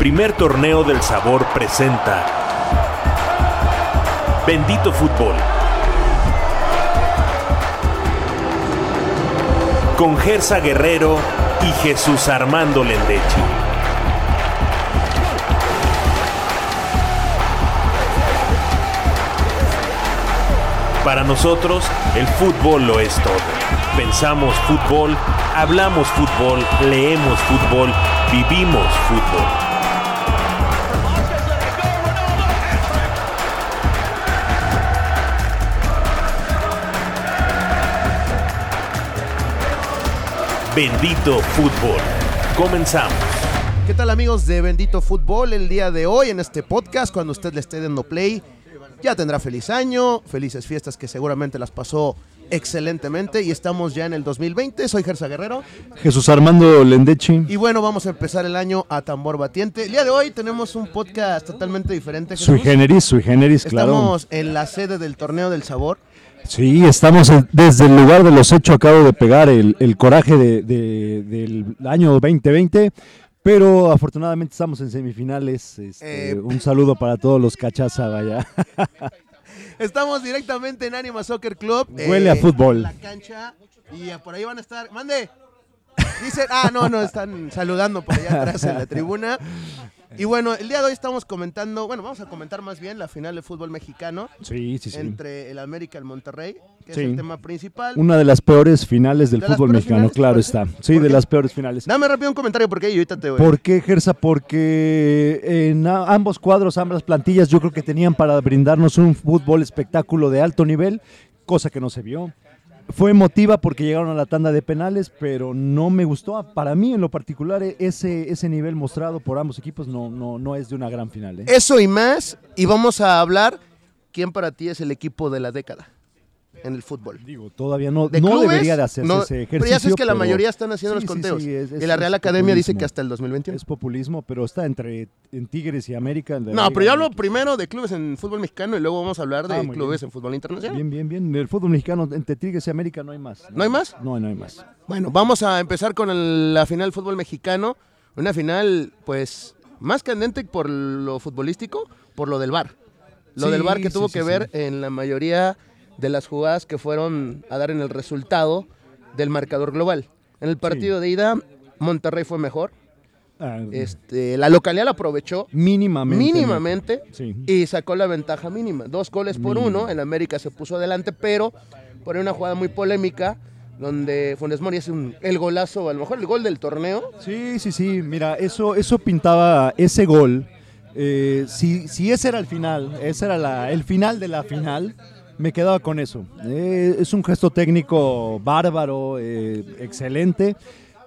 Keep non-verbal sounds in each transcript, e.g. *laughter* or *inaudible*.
primer torneo del sabor presenta Bendito Fútbol. Con Gersa Guerrero y Jesús Armando Lendechi. Para nosotros, el fútbol lo es todo. Pensamos fútbol, hablamos fútbol, leemos fútbol, vivimos fútbol. Bendito fútbol. Comenzamos. ¿Qué tal amigos de Bendito Fútbol? El día de hoy en este podcast, cuando usted le esté dando play, ya tendrá feliz año, felices fiestas que seguramente las pasó excelentemente y estamos ya en el 2020. Soy Gersa Guerrero. Jesús Armando Lendechi. Y bueno, vamos a empezar el año a tambor batiente. El día de hoy tenemos un podcast totalmente diferente. Jesús. Sui generis, sui generis, claro. Estamos en la sede del Torneo del Sabor. Sí, estamos desde el lugar de los hechos. Acabo de pegar el, el coraje de- de- del año 2020. Pero afortunadamente estamos en semifinales. este, Eh, un saludo para todos los cachaza, vaya. *laughs* Estamos directamente en Anima Soccer Club. eh, Huele a fútbol. en La cancha. Y por ahí van a estar. ¡Mande! Dicen, ah, no, no, están saludando por allá atrás en la tribuna. Y bueno, el día de hoy estamos comentando, bueno, vamos a comentar más bien la final de fútbol mexicano Sí, sí, sí. entre el América y el Monterrey, que Sí. es el tema principal. Una de las peores finales del ¿De las fútbol mexicano, finales, claro está. Sí, ¿Por de qué? las peores finales. Dame rápido un comentario porque yo ahorita te voy. ¿Por qué, Gersa? Porque en ambos cuadros, ambas plantillas, yo creo que tenían para brindarnos un fútbol espectáculo de alto nivel, cosa que no se vio. Fue emotiva porque llegaron a la tanda de penales, pero no me gustó. Para mí, en lo particular, ese, ese nivel mostrado por ambos equipos no, no, no es de una gran final. ¿eh? Eso y más, y vamos a hablar quién para ti es el equipo de la década en el fútbol. Digo, todavía no, ¿De no clubes? debería de hacerse No, ese ejercicio. Pero ya sabes que la mayoría están haciendo sí, los conteos. sí, es- es- y la Real Academia dice que hasta el 2021. Es populismo, pero está entre en Tigres y América. No, pero yo hablo primero de clubes en fútbol mexicano y luego vamos a hablar de Ah, clubes bien. en fútbol internacional. Bien, bien, bien. El fútbol mexicano entre Tigres y América no hay más. ¿No hay más? No, no hay más. Bueno, vamos a empezar con el- la final del fútbol mexicano. Una final, pues, más candente por lo futbolístico, por lo del VAR. Lo del VAR que tuvo que ver en la mayoría de las jugadas que fueron a dar en el resultado del marcador global. En el partido de ida, Monterrey fue mejor. Ah, Este, la localidad la aprovechó mínimamente. mínimamente Sí. y sacó la ventaja mínima. Dos goles por Mínimo. uno, el América se puso adelante, pero por una jugada muy polémica donde Funes Mori hace un- el golazo, a lo mejor el gol del torneo. Sí, sí, sí. Mira, eso, eso pintaba ese gol. eh, si, si ese era el final, ese era la- el final de la final, me quedaba con eso. Eh, es un gesto técnico bárbaro, eh, excelente.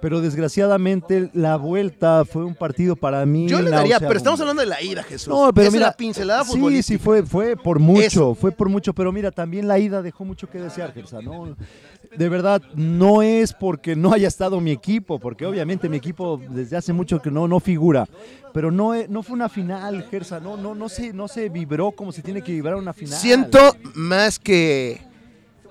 Pero desgraciadamente la vuelta fue un partido para mí. Yo le daría, pero estamos hablando de la ida, Jesús. No, pero es mira, la pincelada sí, futbolística. sí fue, fue por mucho, fue por mucho, pero mira, también la ida dejó mucho que desear, Gersa, ¿no? De verdad, no es porque no haya estado mi equipo, porque obviamente mi equipo desde hace mucho que no, no figura, pero no, e- no fue una final, Gersa, no, no, no se, no se vibró como se tiene que vibrar una final. Siento más que,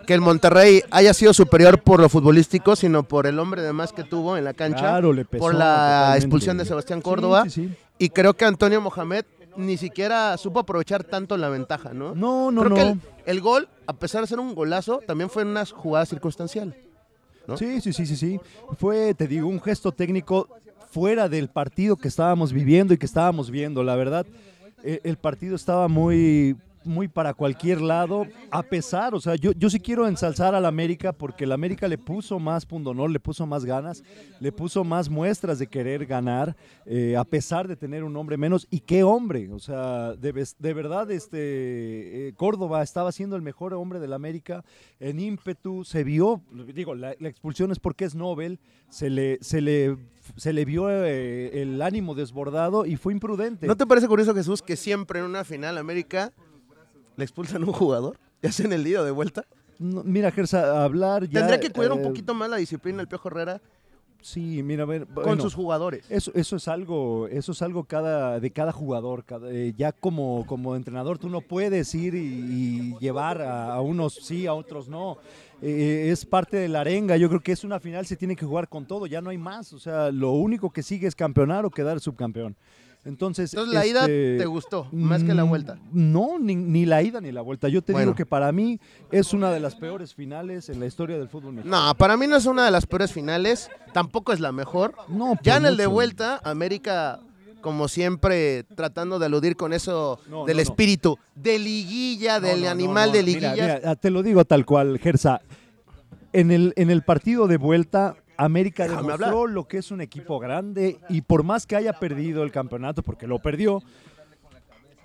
que el Monterrey haya sido superior por lo futbolístico, sino por el hombre de más que tuvo en la cancha, Claro, le pesó por la expulsión de Sebastián Córdoba. sí, sí. Y creo que Antonio Mohamed ni siquiera supo aprovechar tanto la ventaja, ¿no? No, no, creo no. que el, el gol, a pesar de ser un golazo, también fue una jugada circunstancial. ¿no? Sí, sí, sí, sí, sí. Fue, te digo, un gesto técnico fuera del partido que estábamos viviendo y que estábamos viendo. La verdad, eh, el partido estaba muy, muy para cualquier lado, a pesar, o sea, yo, yo sí quiero ensalzar al América porque el América le puso más pundonor, le puso más ganas, le puso más muestras de querer ganar, eh, a pesar de tener un hombre menos. ¿Y qué hombre? O sea, de, de verdad, este eh, Córdoba estaba siendo el mejor hombre del América en ímpetu, se vio, digo, la, la expulsión es porque es Nobel, se le, se le, se le vio eh, el ánimo desbordado y fue imprudente. ¿No te parece curioso, Jesús, que siempre en una final América le expulsan un jugador? ¿Ya hacen el lío de vuelta? No, mira, Gersa, hablar ya... Tendría que cuidar un eh, poquito más la disciplina el Piojo Herrera Sí, mira, a ver, con bueno, sus jugadores. Eso, eso es algo, eso es algo cada, de cada jugador. cada- eh, ya como, como entrenador, tú no puedes ir y, y llevar a, a unos sí, a otros no. Eh, es parte de la arenga. Yo creo que es una final, se tiene que jugar con todo, ya no hay más. O sea, lo único que sigue es campeonar o quedar subcampeón. Entonces, Entonces la ida este, te gustó, más que la mm, vuelta. No, ni, ni la ida ni la vuelta. Yo te Bueno. digo que para mí es una de las peores finales en la historia del fútbol mexicano. No, para mí no es una de las peores finales, tampoco es la mejor. No, Ya en el de vuelta, América, como siempre, tratando de aludir con eso No, del no, espíritu, de liguilla, del animal de Mira, liguilla. mira, te lo digo tal cual, Gersa. En el, en el partido de vuelta, América Déjame demostró lo que es un equipo grande y por más que haya perdido el campeonato, porque lo perdió,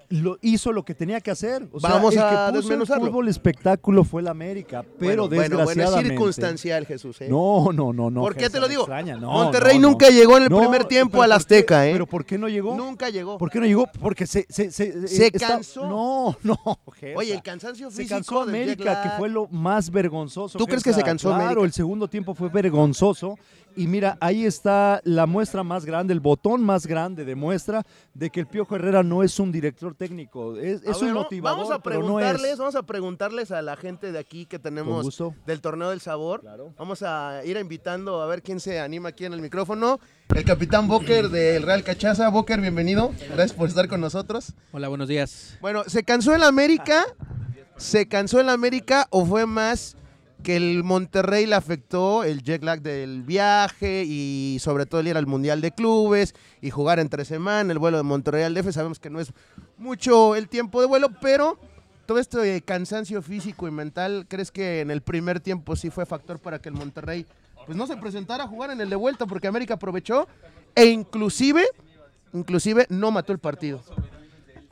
lo hizo lo que tenía que hacer. O sea, Vamos el a que puso el fútbol espectáculo fue el América, pero bueno, bueno, bueno, es desgraciadamente... circunstancial, Jesús. ¿eh? No, no, no, no. ¿Por qué te lo digo? No, Monterrey no, nunca no. llegó en el primer tiempo ¿por qué? Azteca, ¿eh? Pero ¿por qué no llegó? Nunca llegó. ¿Por qué no llegó? Porque se... Se, se, Se está- cansó. No, no, Gersa. Oye, el cansancio Se físico cansó del jet América, que fue lo más vergonzoso. ¿Tú crees que se cansó Claro, América? el segundo tiempo fue vergonzoso. Y mira, ahí está la muestra más grande, el botón más grande de muestra de que el Piojo Herrera no es un director técnico. Es, es un motivador, Vamos a pero no preguntarles, es. vamos a preguntarles a la gente de aquí que tenemos gusto. del torneo del sabor. Claro. Vamos a ir invitando a ver quién se anima aquí en el micrófono. El capitán Boker del Real Cachaza. Boker, bienvenido. Gracias por estar con nosotros. Hola, buenos días. Bueno, ¿se cansó el América? ¿Se cansó el América o fue más que el Monterrey le afectó el jet lag del viaje y sobre todo el ir al Mundial de Clubes y jugar entre semana, el vuelo de Monterrey al DF? Sabemos que no es mucho el tiempo de vuelo, pero todo este cansancio físico y mental, ¿crees que en el primer tiempo sí fue factor para que el Monterrey pues no se presentara a jugar en el de vuelta porque América aprovechó e inclusive, inclusive no mató el partido?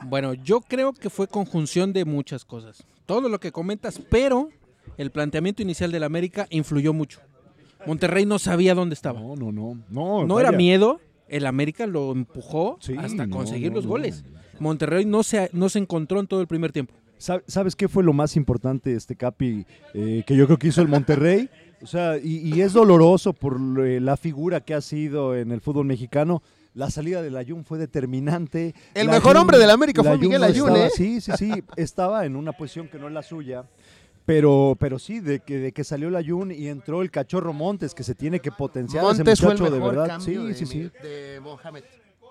Bueno, yo creo que fue conjunción de muchas cosas. Todo lo que comentas, pero el planteamiento inicial del América influyó mucho. Monterrey no sabía dónde estaba. No, no, no. No, No era miedo, el América lo empujó Sí, hasta conseguir no, los no. goles. Monterrey no se, no se encontró en todo el primer tiempo. ¿Sab- ¿Sabes qué fue lo más importante, este Capi, eh, que yo creo que hizo el Monterrey? O sea, y, y es doloroso por eh, la figura que ha sido en el fútbol mexicano. La salida del Ayun fue determinante. El La mejor hombre del América fue la Miguel no Ayun, ¿eh? Sí, sí, sí. Estaba en una posición que no es la suya. Pero, pero sí, de que, de que salió el Ayun y entró el cachorro Montes, que se tiene que potenciar Montes ese fue el muchacho de verdad. Sí, de, sí, sí de Mohamed.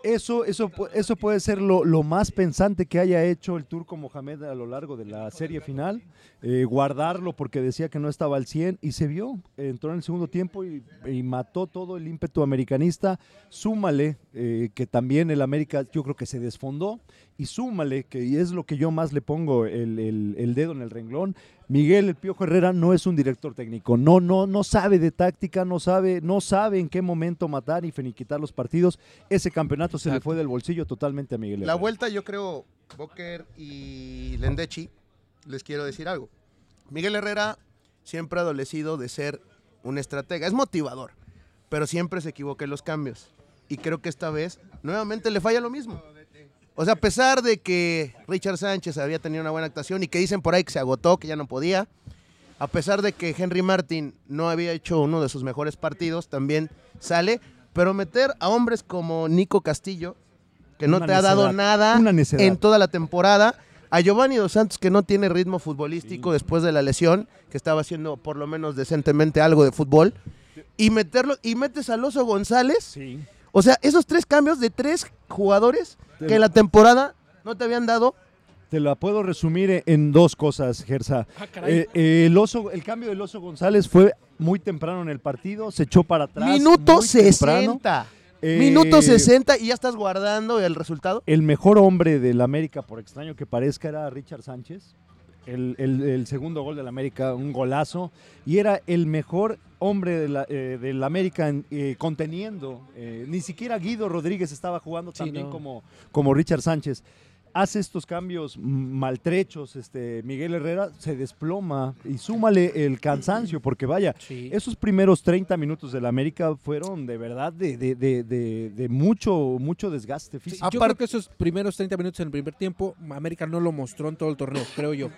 eso, eso, eso puede ser lo, lo más pensante que haya hecho el turco Mohamed a lo largo de la serie final. Eh, guardarlo porque decía que no estaba al 100 y se vio. Entró en el segundo tiempo y, y mató todo el ímpetu americanista. Súmale eh, que también el América yo creo que se desfondó. Y súmale, que y es lo que yo más le pongo el, el- el dedo en el renglón, Miguel El Piojo Herrera no es un director técnico, no, no, no sabe de táctica, no sabe, no sabe en qué momento matar y finiquitar los partidos. Ese campeonato se le fue del bolsillo totalmente a Miguel La vuelta, yo creo, Boker y Lendechi, les quiero decir algo. Miguel Herrera siempre ha adolecido de ser un estratega. Es motivador, pero siempre se equivoca en los cambios. Y creo que esta vez nuevamente le falla lo mismo. O sea, a pesar de que Richard Sánchez había tenido una buena actuación y que dicen por ahí que se agotó, que ya no podía, a pesar de que Henry Martin no había hecho uno de sus mejores partidos, también sale, pero meter a hombres como Nico Castillo, que no Una te ha dado nada en toda la temporada, a Giovanni Dos Santos, que no tiene ritmo futbolístico después de la lesión, que estaba haciendo por lo menos decentemente algo de fútbol, y meterlo, y metes al Oso González, Sí. o sea, esos tres cambios de tres jugadores Te que lo- en la temporada no te habían dado Te la puedo resumir en dos cosas, Gersa. Ah. Eh, eh, el, oso, el cambio del Oso González fue muy temprano en el partido, se echó para atrás. Minuto muy temprano. 60. Eh, Minuto 60 y ya estás guardando el resultado. El mejor hombre del América, por extraño que parezca, era Richard Sánchez. El, el- el segundo gol del América, un golazo. Y era el mejor hombre de la- eh, del América eh, conteniendo. eh, ni siquiera Guido Rodríguez estaba jugando Sí, también no. como, como Richard Sánchez. Hace estos cambios maltrechos, este, Miguel Herrera se desploma y súmale el cansancio, porque vaya, Sí. esos primeros 30 minutos del América fueron de verdad de, de- de- de- de mucho, mucho desgaste Sí, físico. yo creo que esos primeros 30 minutos en el primer tiempo, América no lo mostró en todo el torneo, creo yo.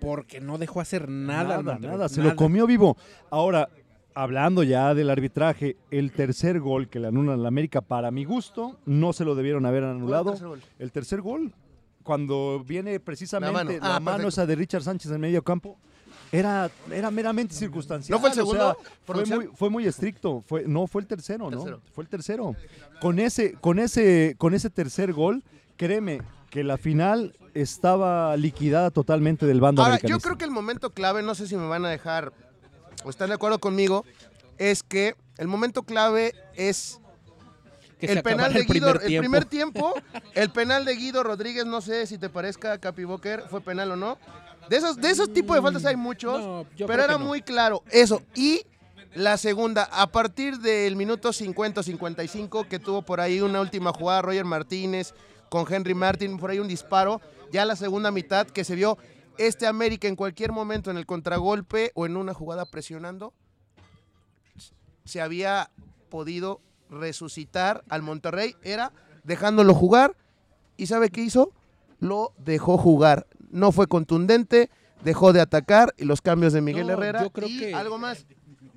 Porque no dejó hacer nada. Nada, Monterrey, nada, se nada. lo comió vivo. Ahora, hablando ya del arbitraje, el tercer gol que le anulan al América, para mi gusto, no se lo debieron haber anulado. El tercer gol, cuando viene precisamente La mano. Ah, esa de Richard Sánchez en medio campo, era, era meramente circunstancial. ¿No fue el o sea, segundo fue, muy, fue muy estricto. Fue, no, fue el tercero, ¿no? Tercero. Fue el tercero. Con ese, con ese, con ese tercer gol, créeme que la final estaba liquidada totalmente del bando Ahora, yo creo que el momento clave, no sé si me van a dejar o están de acuerdo conmigo, es que el momento clave es Que se el penal de el Guido, primer el primer *laughs* tiempo, el penal de Guido Rodríguez, no sé si te parezca, Capi Boker, fue penal o no. De esos, de esos tipos de faltas hay muchos, No, pero era no. muy claro eso. Y la segunda, a partir del minuto 50-55, que tuvo por ahí una última jugada Roger Martínez con Henry Martin, por ahí un disparo, ya la segunda mitad que se vio este América en cualquier momento en el contragolpe o en una jugada presionando, se había podido resucitar al Monterrey, era dejándolo jugar y ¿sabe qué hizo? Lo dejó jugar. No fue contundente, dejó de atacar y los cambios de Miguel No, Herrera. yo creo y que- algo más.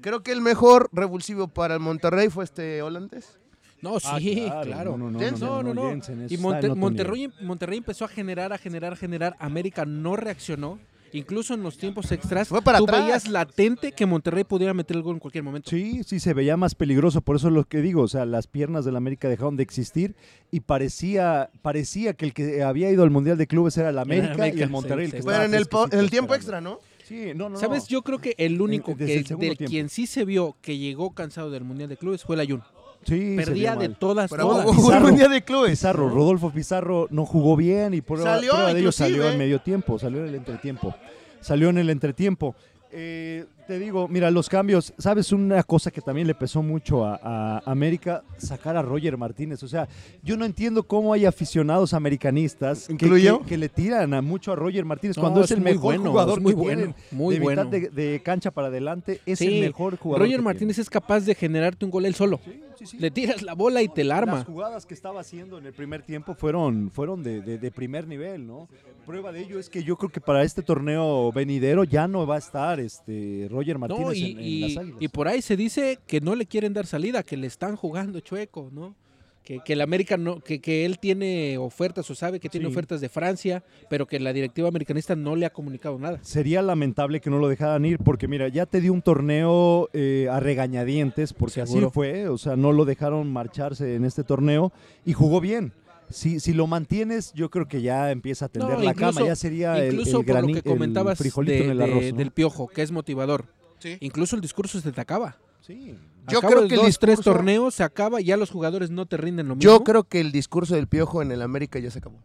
Creo que el mejor revulsivo para el Monterrey fue este holandés. No, Ah, sí, claro. No, no, no. No, no, no. Jensen, Y Monte- Monterrey, Monterrey empezó a generar, a generar, a generar. América no reaccionó. Incluso en los tiempos extras, Fue para tú atrás. veías latente que Monterrey pudiera meter el gol en cualquier momento. Sí, sí, se veía más peligroso, por eso es lo que digo, o sea, las piernas del América dejaron de existir y parecía, parecía que el que había ido al Mundial de Clubes era el América, América, y el Monterrey sí. el que Pero estaba en el, po- en el fresquecito tiempo extra, ¿no? Sí, no, no, ¿Sabes? no. Yo creo que el único desde que el del tiempo. quien sí se vio que llegó cansado del Mundial de Clubes fue el Ayun. Sí, Perdía de todas, Pero todas. hubo Pizarro. un día de clubes. Pizarro, Rodolfo Pizarro no jugó bien y prueba, Salió, prueba de ello salió en medio tiempo, salió en el entretiempo. Salió en el entretiempo. Eh, te digo, mira, los cambios, ¿sabes? Una cosa que también le pesó mucho a, a América, sacar a Roger Martínez. O sea, yo no entiendo cómo hay aficionados americanistas que, ¿Incluyo? que- que le tiran a mucho a Roger Martínez No, cuando es, es el muy mejor bueno, jugador es muy que bueno, tienen muy de bueno. mitad de, de cancha para adelante. Es Sí, el mejor jugador. Roger que Martínez es capaz de generarte un gol él solo. Sí, sí, sí. Le tiras la bola y te la arma. Las jugadas que estaba haciendo en el primer tiempo fueron, fueron de, de- de primer nivel, ¿no? Prueba de ello es que yo creo que para este torneo venidero ya no va a estar este Roger Martínez No, y, en, en y- las Águilas. y por ahí se dice que no le quieren dar salida, que le están jugando chueco, ¿no? Que, que el América no, que, que él tiene ofertas o sabe que tiene Sí. ofertas de Francia, pero que la directiva americanista no le ha comunicado nada. Sería lamentable que no lo dejaran ir porque mira, ya te dio un torneo eh, a regañadientes porque Seguro. así fue, o sea, no lo dejaron marcharse en este torneo y jugó bien. Si, si lo mantienes, yo creo que ya empieza a tender No, la incluso- cama, ya sería el- Incluso el, por grani- lo que comentabas el frijolito de- en el de- arroz. ¿no? del piojo, que es motivador. Sí. Incluso el discurso se te acaba. Sí. Yo Acabo creo de que el dos, tres discurso- torneos se acaba y ya los jugadores no te rinden lo mismo. Yo creo que el discurso del piojo en el América ya se acabó.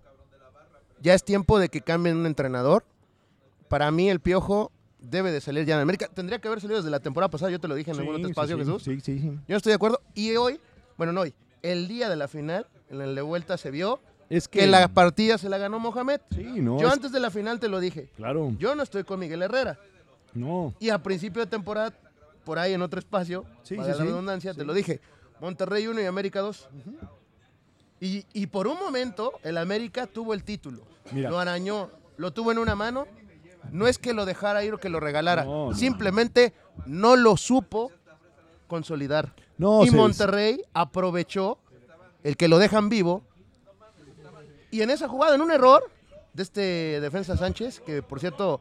Ya es tiempo de que cambien un entrenador. Para mí el piojo debe de salir ya en América. Tendría que haber salido desde la temporada pasada, yo te lo dije en algún otro espacio, sí, sí. Jesús. Sí, sí, sí. Yo no estoy de acuerdo. Y hoy, bueno, no hoy, el día de la final, en el de vuelta se vio Es que la partida se la ganó Mohamed. Sí, no. Yo es- antes de la final te lo dije. Claro. Yo no estoy con Miguel Herrera. No. Y a principio de temporada, por ahí en otro espacio, Sí, para sí, la sí. redundancia, te lo dije. Monterrey 1 y América 2. y, y por un momento, el América tuvo el título. Mira. Lo arañó, lo tuvo en una mano. No es que lo dejara ir o que lo regalara. No. Simplemente no lo supo consolidar. No, y Monterrey aprovechó el que lo dejan vivo. Y en esa jugada, en un error de este defensa Sánchez, que por cierto,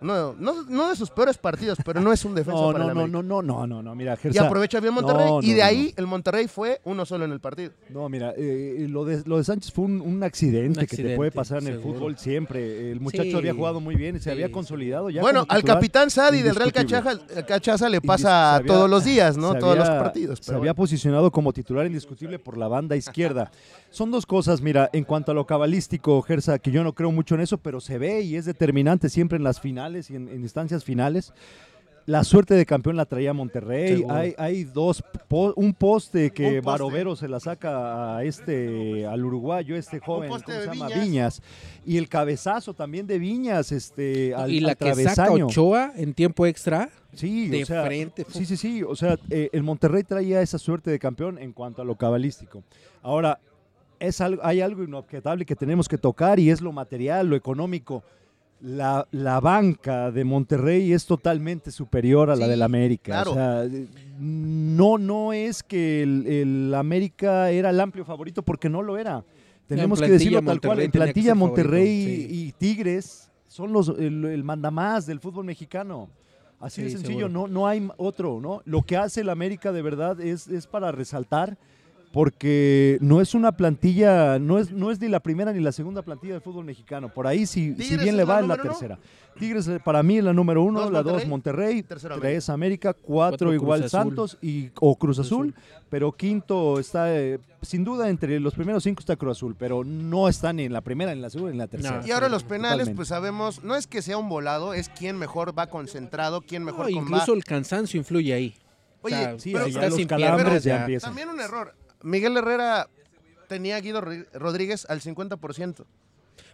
no, no, no de sus peores partidos, pero no es un *laughs* defensa No, para no, el no, América. no, no, no, no, no, mira, Y Gersa, aprovecha bien Monterrey. No, y de no, ahí el Monterrey fue uno solo en el partido. No, mira, eh, lo, de, lo de Sánchez fue un, un accidente, que te puede pasar en el fútbol siempre. El muchacho Sí, había jugado muy bien y se sí, había consolidado ya. bueno, al capitán Sadi del Real. Cachaza, Cachaza le pasa había- todos los días, ¿no? Todos los partidos. Se había bueno. posicionado como titular indiscutible por la banda izquierda. *laughs* Son dos cosas, mira, en cuanto a lo cabalístico, Gersa, que yo no creo mucho en eso, pero se ve y es determinante siempre en las finales y en, en instancias finales. La suerte de campeón la traía Monterrey. Hay, hay dos, po- un poste que Un poste. Barovero se la saca a este, al uruguayo, este joven, ¿cómo se llama? Viñas. Viñas. Y el cabezazo también de Viñas, este, al, y la al que saca. Ochoa en tiempo extra, Sí, de o sea, frente. Sí, sí, sí. O sea, eh, el Monterrey traía esa suerte de campeón en cuanto a lo cabalístico. Ahora, es algo, hay algo inobjetable que tenemos que tocar y es lo material, lo económico. La, la banca de Monterrey es totalmente superior a la Sí, del América. claro. O sea, no, no es que el, el América era el amplio favorito porque no lo era. Tenemos que decirlo tal cual. En plantilla favorito, Monterrey sí. y Tigres son los el, el mandamás del fútbol mexicano. Así de Sí, sencillo, seguro. no, no hay otro, ¿no? Lo que hace el América de verdad es, es para resaltar porque no es una plantilla, no es, no es ni la primera ni la segunda plantilla del fútbol mexicano. Por ahí, si, si ¿Tigres bien le va, es la uno? tercera. Tigres para mí es la número uno, Dos, la dos Monterrey. Monterrey, Tercero, tres América, cuatro, Cuatro, igual Cruz Azul. Santos y, o Cruz Cruz Azul, Azul. pero quinto está, eh, sin duda, entre los primeros cinco está Cruz Azul, pero no está ni en la primera, ni en la segunda, ni en la tercera. Y ahora los penales, Totalmente. pues sabemos, no es que sea un volado, es quién mejor va concentrado, quién No, mejor incluso el cansancio influye ahí. Oye, O sea, sí, pero- ya estás los sin calambres ya ya. También un error. Miguel Herrera tenía a Guido Rodríguez al 50%.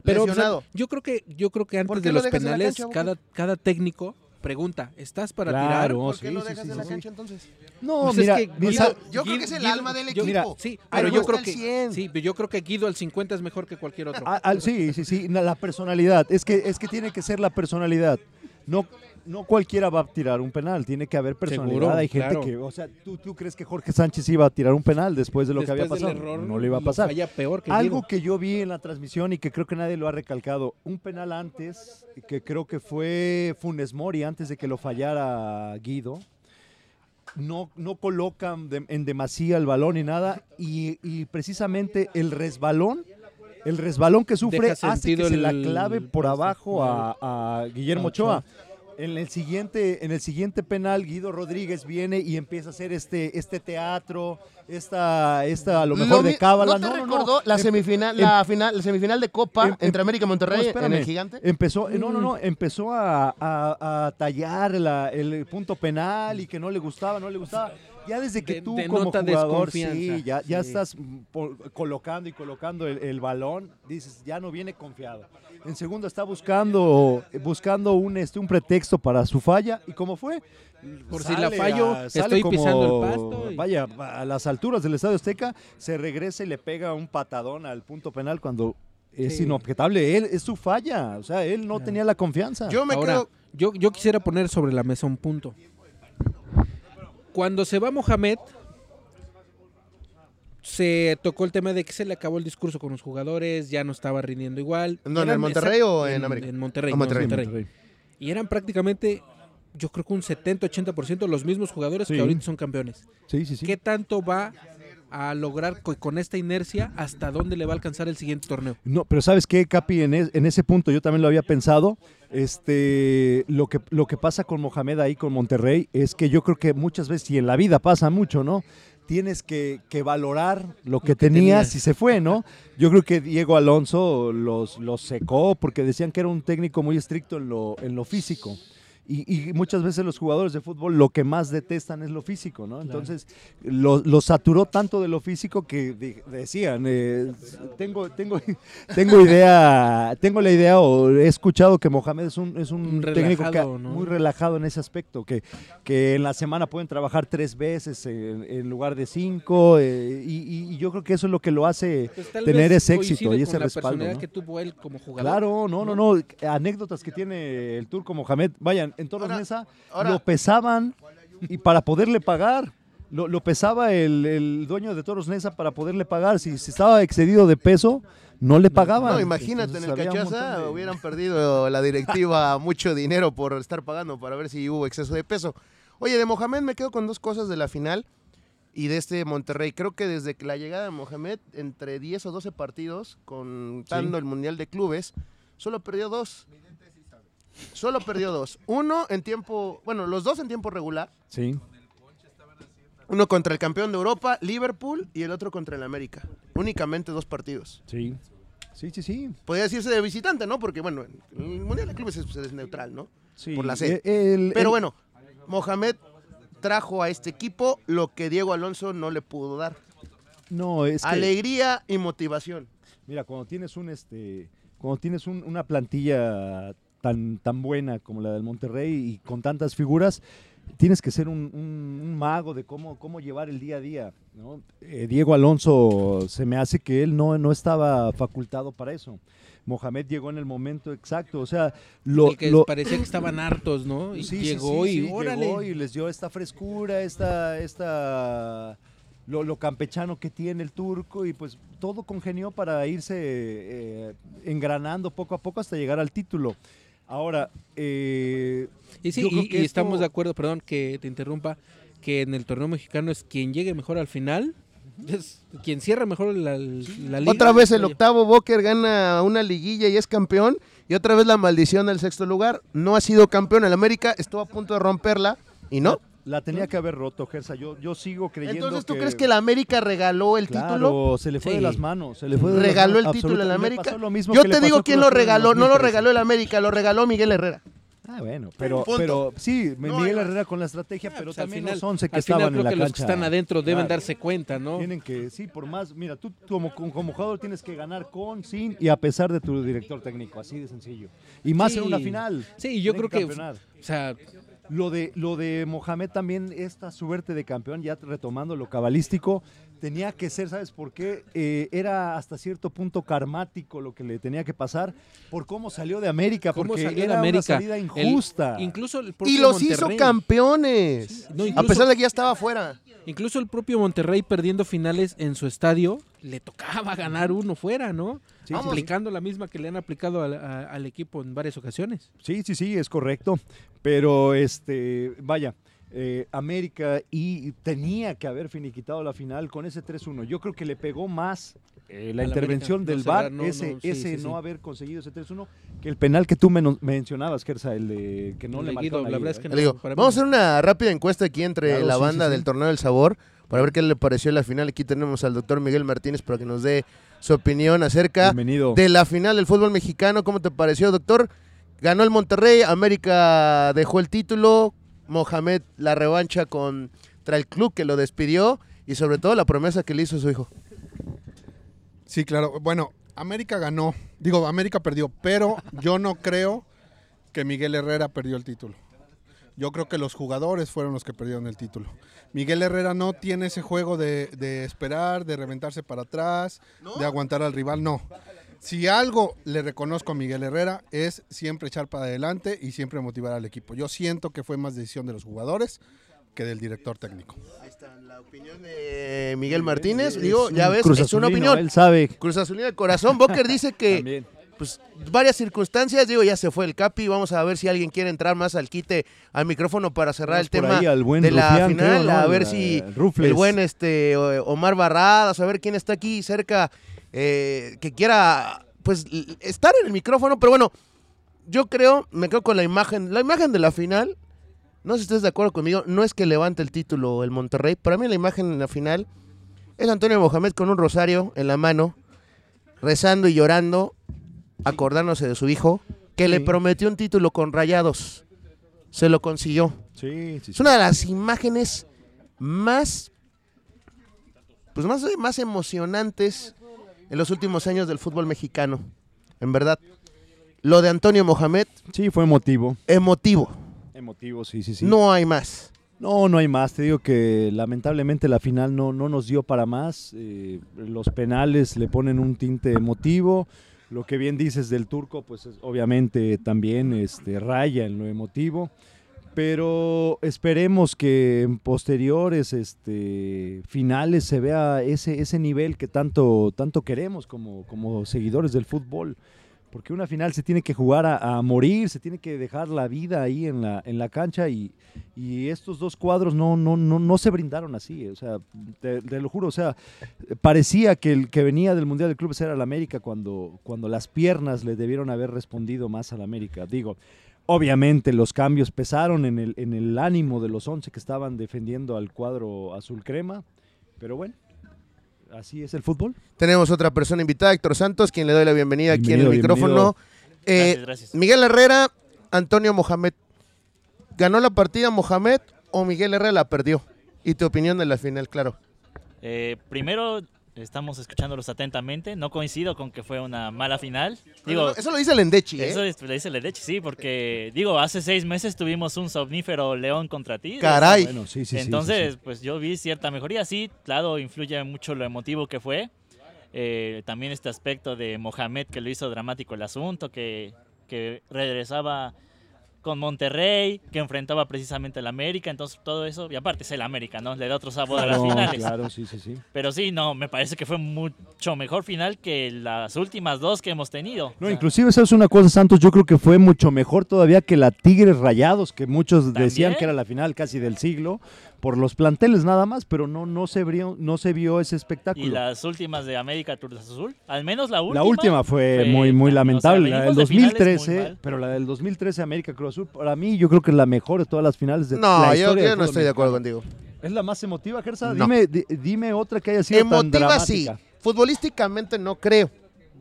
Pero o sea, yo creo que yo creo que ¿Por antes de lo los la penales cancha, cada cada técnico pregunta, ¿estás para Claro, tirar? ¿Por qué sí, lo sí, dejas sí, en la sí, cancha entonces? No, Pues es mira, que mira, Guido- yo creo que es el Guido- alma del yo- equipo. sí, Algo pero yo creo al que 100. sí, pero yo creo que Guido al 50 es mejor que cualquier otro. Ah, ah, sí, sí, sí, la personalidad. Es que, es que tiene que ser la personalidad. No, no cualquiera va a tirar un penal, tiene que haber personalidad. Seguro, Hay gente claro. que, o sea, ¿tú, ¿tú crees que Jorge Sánchez iba a tirar un penal después de lo que había pasado? error, no le iba a pasar. peor que Algo que yo vi en la transmisión y que creo que nadie lo ha recalcado, un penal antes, que creo que fue Funes Mori antes de que lo fallara Guido. No, no colocan de- en demasía el balón ni nada y, y precisamente el resbalón, el resbalón que sufre hace que sentido se la el- clave por el- abajo a, a Guillermo Ochoa. En el siguiente, en el siguiente penal, Guido Rodríguez viene y empieza a hacer este, este teatro, esta, esta a lo mejor de cábala. ¿No te no, no, no. recordó la Em- semifinal, em- la final, la semifinal de Copa em- entre América y Monterrey no, en el Gigante? Empezó, eh, no, no, Mm. no, empezó a, a- a tallar la- el punto penal y que no le gustaba, no le gustaba. Ya desde que De- tú como jugador, sí, ya, ya sí. estás colocando y colocando el, el balón, dices, ya no viene confiado. En segundo está buscando, buscando un, este, un pretexto para su falla. ¿Y cómo fue? Por si la fallo, a- sale estoy como- pisando el pasto y- Vaya, a las alturas del Estadio Azteca, se regresa y le pega un patadón al punto penal cuando es Sí. inobjetable. Él, es su falla. O sea, él no tenía la confianza. Yo me Ahora, quedo... yo, yo quisiera poner sobre la mesa un punto. Cuando se va Mohamed, se tocó el tema de que se le acabó el discurso con los jugadores, ya no estaba rindiendo igual. ¿En dónde, Eran en Monterrey exact- o en América? En Monterrey. No, Monterrey. Monterrey. Y eran prácticamente, yo creo que un 70-80% los mismos jugadores Sí. que ahorita son campeones. Sí, sí, sí. ¿Qué tanto va a lograr co- con esta inercia hasta dónde le va a alcanzar el siguiente torneo? No, pero ¿sabes qué, Capi? En, es- en ese punto yo también lo había pensado. Este, lo, que, lo que pasa con Mohamed ahí, con Monterrey, es que yo creo que muchas veces, y en la vida pasa mucho, ¿no? Tienes que, que valorar lo que, que tenías tenías. y se fue, ¿no? Yo creo que Diego Alonso los, los secó porque decían que era un técnico muy estricto en lo, en lo físico. Y, y muchas veces los jugadores de fútbol lo que más detestan es lo físico, ¿no? Entonces lo, lo saturó tanto de lo físico que de- decían, eh, tengo, tengo, *laughs* tengo idea, tengo la idea o he escuchado que Mohamed es un, es un técnico que, ¿no? muy relajado en ese aspecto, que, que en la semana pueden trabajar tres veces en, en lugar de cinco, eh, y, yo creo que eso es lo que lo hace Pues tener ese éxito y ese con la respaldo. personalidad ¿no? que tuvo él como jugador. Claro, no, no, no. Anécdotas que tiene el turco Mohamed. Vayan, en Toros Ahora- Mesa ahora- lo pesaban y para poderle pagar. Lo, lo pesaba el, el dueño de Toros Nesa para poderle pagar. Si, si estaba excedido de peso, no le pagaban. No, imagínate, en el Cachaza de- hubieran perdido la directiva *laughs* mucho dinero por estar pagando para ver si hubo exceso de peso. Oye, de Mohamed me quedo con dos cosas de la final y de este Monterrey. Creo que desde que la llegada de Mohamed, entre 10 o 12 partidos, contando el Mundial de Clubes, solo perdió dos. Solo perdió dos. Uno en tiempo, bueno, los dos en tiempo regular. Sí. Uno contra el campeón de Europa, Liverpool, y el otro contra el América. Únicamente dos partidos. Sí. Sí, sí, sí. Podría decirse de visitante, ¿no? Porque, bueno, el Mundial de Clubes es, es neutral, ¿no? Sí. Por la C. El- Pero el- bueno, Mohamed trajo a este equipo lo que Diego Alonso no le pudo dar. No, es que. Alegría y motivación. Mira, cuando tienes un este, cuando tienes un- una plantilla tan, tan buena como la del Monterrey y con tantas figuras, tienes que ser un, un- un mago de cómo, cómo llevar el día a día. ¿no? Eh, Diego Alonso se me hace que él no, no estaba facultado para eso. Mohamed llegó en el momento exacto, o sea, lo, que lo- parecía que estaban hartos, ¿no? Y Sí, llegó sí, y órale. llegó y les dio esta frescura, esta, esta lo, lo campechano que tiene el turco y pues todo congenió para irse eh, engranando poco a poco hasta llegar al título. Ahora, eh, Y sí, y, que y esto- estamos de acuerdo, perdón que te interrumpa, que en el torneo mexicano es quien llegue mejor al final, es quien cierra mejor la, la liga. Otra vez el octavo Boker gana una liguilla y es campeón. Y otra vez la maldición del sexto lugar. No ha sido campeón. El América estuvo a punto de romperla y no. La tenía que haber roto, Gersa. Yo, yo sigo creyendo Entonces, ¿tú crees que el América regaló el Claro, título? se le fue de las manos. Se le fue de las ¿Regaló el título absolutamente. Me América? lo mismo Yo que te digo quién lo regaló. No lo 2013. regaló el América, lo regaló Miguel Herrera. Ah, bueno, pero, pero sí, No Miguel Herrera con la estrategia, Ah, pero pues, también final- los 11 que estaban creo en la que cancha. los que están adentro deben Claro. darse cuenta, ¿no? Tienen que, sí, por más, mira, tú como, como jugador tienes que ganar con, sin y a pesar de tu director técnico, así de sencillo. Y más en una final. Sí, yo creo que, campeonar. o sea, Lo de, lo de Mohamed también, esta suerte de campeón, ya retomando lo cabalístico, tenía que ser, ¿sabes por qué? Eh, era hasta cierto punto karmático lo que le tenía que pasar por cómo salió de América, cómo porque salió de era América. una salida El- injusta. incluso el Y propio los hizo campeones. No, A pesar de que ya estaba fuera. Incluso el propio Monterrey perdiendo finales en su estadio, le tocaba ganar uno fuera, ¿no? Sí, sí, aplicando la misma que le han aplicado al, a- al equipo en varias ocasiones. Sí, sí, sí, es correcto. Pero, este, vaya, eh, América y tenía que haber finiquitado la final con ese 3-1. Yo creo que le pegó más eh, la intervención América, del VAR, no, ese, no, sí, ese sí, no sí. haber conseguido ese 3-1, que el penal que tú mencionabas, Gersa, el de que no le de marcaron Guido, a la Guido, verdad es que Le digo, vamos a hacer una rápida encuesta aquí entre Claro, la banda sí, sí. del Torneo del Sabor para ver qué le pareció la final. Aquí tenemos al doctor Miguel Martínez para que nos dé su opinión acerca Bienvenido. de la final del fútbol mexicano. ¿Cómo te pareció, doctor? Ganó el Monterrey, América dejó el título, Mohamed la revancha contra el club que lo despidió y sobre todo la promesa que le hizo a su hijo. Sí, claro. Bueno, América ganó. Digo, América perdió, pero yo no creo que Miguel Herrera perdió el título. Yo creo que los jugadores fueron los que perdieron el título. Miguel Herrera no tiene ese juego de, de esperar, de reventarse para atrás, de aguantar al rival, no. Si algo le reconozco a Miguel Herrera es siempre echar para adelante y siempre motivar al equipo. Yo siento que fue más decisión de los jugadores que del director técnico. Ahí está la opinión de Miguel Martínez. Digo, ya ves, Cruz es una opinión. Él sabe Cruz Azulino de corazón. Boker dice que también. pues varias circunstancias, digo, ya se fue el Capi, vamos a ver si alguien quiere entrar más al quite al micrófono para cerrar Vamos el tema ahí al buen de la Rufián, final, creo, ¿no? a ver La- si Rufles. el buen este Omar Barradas, a ver quién está aquí cerca eh, que quiera pues estar en el micrófono, pero bueno, yo creo, me quedo con la imagen, la imagen de la final. No sé si estés de acuerdo conmigo, no es que levante el título el Monterrey, para mí la imagen en la final es Antonio Mohamed con un rosario en la mano, rezando y llorando, acordándose de su hijo, que le prometió un título con rayados. Se lo consiguió. Sí, sí, Es una de las imágenes más, pues más, más emocionantes en los últimos años del fútbol mexicano. En verdad. Lo de Antonio Mohamed, Sí, fue emotivo. emotivo. Emotivo, sí, sí, sí. No hay más. No, no hay más. Te digo que lamentablemente la final no, no nos dio para más. Eh, los penales le ponen un tinte emotivo. Lo que bien dices del turco, pues es- obviamente también este, raya en lo emotivo. Pero esperemos que en posteriores este, finales se vea ese, ese nivel que tanto, tanto queremos como, como seguidores del fútbol. Porque una final se tiene que jugar a, morir, se tiene que dejar la vida ahí en la, en la cancha y, y estos dos cuadros no, no, no, no se brindaron así. O sea, te, te lo juro, o sea, parecía que el que venía del Mundial de Clubes era el América cuando, cuando las piernas le debieron haber respondido más al América. Digo, obviamente los cambios pesaron en el, en el ánimo de los 11 que estaban defendiendo al cuadro azul crema, pero bueno, así es el fútbol. Tenemos otra persona invitada, Héctor Santos, quien le doy la bienvenida aquí en el micrófono. Eh, Gracias, gracias. Miguel Herrera, Antonio Mohamed. ¿Ganó la partida Mohamed o Miguel Herrera la perdió? Y tu opinión de la final, claro. Eh, primero, estamos escuchándolos atentamente. No coincido con que fue una mala final. Digo, eso lo dice el Endechi, ¿eh? eso es- le dice Ledechi, sí, porque, digo, hace seis meses tuvimos un somnífero León contra ti. Caray. Bueno, sí, sí, sí, sí, Entonces, sí. pues yo vi cierta mejoría. Sí, claro, influye mucho lo emotivo que fue. Eh, también este aspecto de Mohamed que lo hizo dramático el asunto, que, que regresaba con Monterrey, que enfrentaba precisamente al América, entonces todo eso, y aparte es el América, ¿no? Le da otro sabor a las No, finales. claro, sí, sí, sí. Pero sí, no, me parece que fue mucho mejor final que las últimas dos que hemos tenido. No, O sea, inclusive esa es una cosa, Santos, yo creo que fue mucho mejor todavía que la Tigres Rayados, que muchos decían que era la final casi del siglo, por los planteles nada más, pero no, no, se, vio, no se vio ese espectáculo. y las últimas de América Cruz Azul, al menos la última. La última fue, fue muy, muy también, o sea, lamentable. la del venimos de finales muy 2013, mal. pero la del 2013 América Cruz Azul, para mí yo creo que es la mejor de todas las finales de No, la yo, historia yo del no estoy de acuerdo contigo. ¿Es la más emotiva, Gersa? No. Dime, di- dime otra que haya sido tan Emotiva sí. dramática. Futbolísticamente no creo.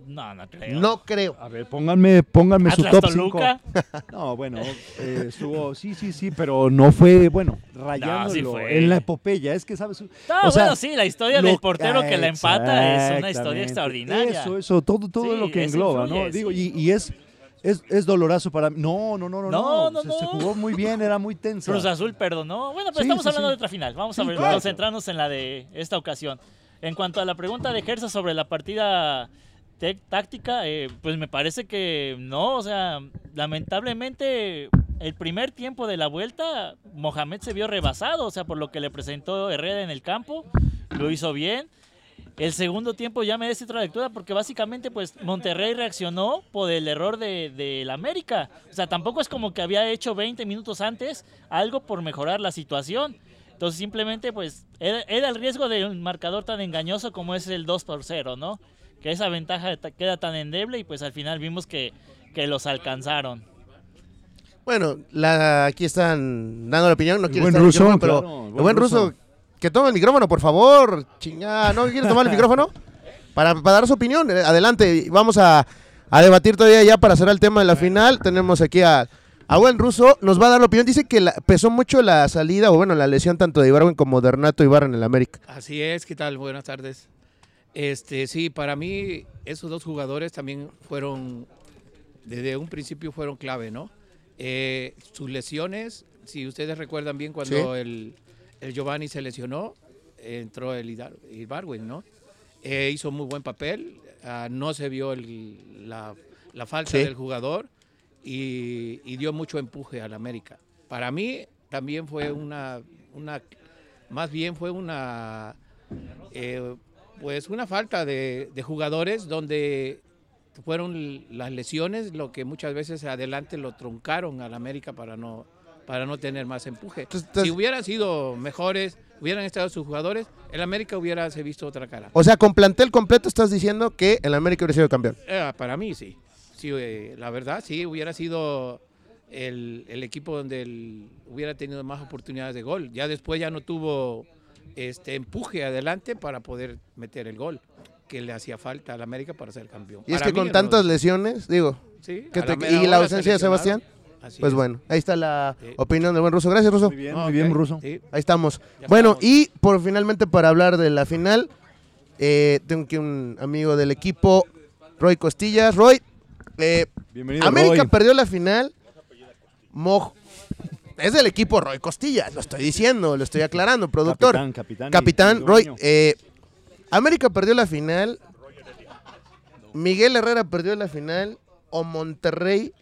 No, no creo. No creo. A ver, pónganme, pónganme su top 5. Toluca. *laughs* No, bueno, eh, estuvo, sí, sí, sí, pero no fue, bueno, rayándolo sí fue. en la epopeya. Es que, ¿sabes? No, O sea, bueno, sí, la historia lo- del portero que la empata es una historia extraordinaria. Eso, eso, todo, todo Sí, lo que engloba, influye, ¿no? Digo, sí. y, y es, es, es doloroso para mí. No, no, no, no, No, no, se, no. se jugó muy bien, era muy tensa. Cruz Azul perdonó. Bueno, pero Sí, estamos sí, hablando sí. de otra final. Vamos a ver, claro. concentrarnos en la de esta ocasión. En cuanto a la pregunta de Gersa sobre la partida táctica, eh, pues me parece que no. O sea, lamentablemente el primer tiempo de la vuelta, Mohamed se vio rebasado. O sea, por lo que le presentó Herrera en el campo, lo hizo bien. El segundo tiempo ya me des otra lectura porque básicamente pues Monterrey reaccionó por el error de, del América. O sea, tampoco es como que había hecho 20 minutos antes algo por mejorar la situación. Entonces simplemente pues era, era el riesgo de un marcador tan engañoso como es el 2 por 0, ¿no? Que esa ventaja ta- queda tan endeble y pues al final vimos que, que los alcanzaron. Bueno, la, aquí están dando la opinión. No El quiere buen estar el ruso, micrófono, pero claro, el buen buen ruso, ruso. que tome el micrófono, por favor. Chingada, ¿no quiere tomar el *laughs* micrófono? Para, para dar su opinión. Eh, Adelante, vamos a, a debatir todavía ya para cerrar el tema de la final. Tenemos aquí a, a buen ruso. Nos va a dar la opinión. Dice que la- pesó mucho la salida, o bueno, la lesión tanto de Ibarwen como de Renato Ibarra en el América. Así es, ¿qué tal? Buenas tardes. Este, sí, para mí esos dos jugadores también fueron, desde un principio fueron clave, ¿no? Eh, sus lesiones, si ustedes recuerdan bien cuando Sí. el, el Giovanni se lesionó, entró el Ibargüen, ¿no? Eh, hizo muy buen papel, ah, no se vio el- la, la falta Sí. del jugador y, y dio mucho empuje al América. Para mí también fue una, una más bien fue una eh, pues una falta de, de jugadores donde fueron las lesiones lo que muchas veces adelante lo truncaron al América para no para no tener más empuje. Entonces, si hubieran sido mejores, hubieran estado sus jugadores, el América hubiera visto otra cara. O sea, con plantel completo estás diciendo que el América hubiera sido campeón. Eh, para mí sí. Sí, eh, la verdad sí, hubiera sido el, el equipo donde el- hubiera tenido más oportunidades de gol. Ya después ya no tuvo este empuje adelante para poder meter el gol que le hacía falta al América para ser campeón. Y es Para que mí, con no- tantas lesiones, digo, sí, que te- y la ausencia de. Sebastián, Así pues es. bueno, ahí está la Sí. opinión del buen ruso. Gracias, ruso. Muy bien, muy ruso. sí. Ahí estamos. Ya bueno, estamos. y por finalmente para hablar de la final, eh, tengo aquí un amigo del equipo, Roy Costillas. Roy, eh, Bienvenido, América Roy. perdió la final. Moj. Es del equipo Roy Costillas, lo estoy diciendo, lo estoy aclarando, productor. Capitán, capitán. Capitán, Roy, eh, América perdió la final. Miguel Herrera perdió la final. O Monterrey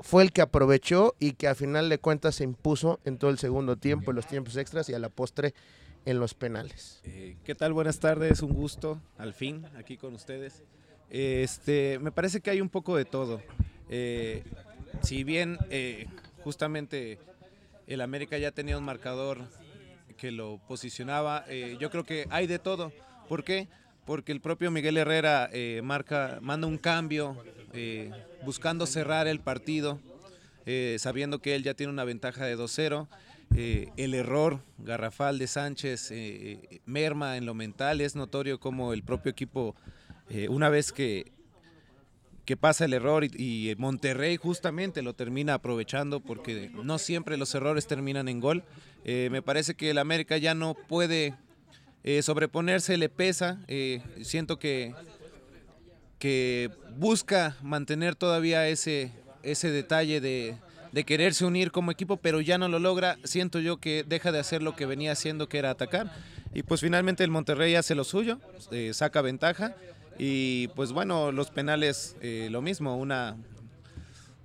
fue el que aprovechó y que a final de cuentas se impuso en todo el segundo tiempo, en los tiempos extras y a la postre en los penales. Eh, ¿Qué tal? Buenas tardes, un gusto, al fin, aquí con ustedes. Este, me parece que hay un poco de todo. Eh, si bien eh, justamente el América ya tenía un marcador que lo posicionaba, eh, yo creo que hay de todo. ¿Por qué? Porque el propio Miguel Herrera eh, marca, manda un cambio eh, buscando cerrar el partido, sabiendo que él ya tiene una ventaja de 2-0. Eh, el error garrafal de Sánchez merma en lo mental. Es notorio como el propio equipo, una vez que, que pasa el error y, Monterrey justamente lo termina aprovechando porque no siempre los errores terminan en gol. Eh, me parece que el América ya no puede eh, sobreponerse, le pesa. eh, siento que, que busca mantener todavía ese, ese detalle de, de quererse unir como equipo, pero ya no lo logra. Siento yo que deja de hacer lo que venía haciendo, que era atacar. Y pues finalmente el Monterrey hace lo suyo, saca ventaja. Y pues bueno, los penales, eh, lo mismo, una,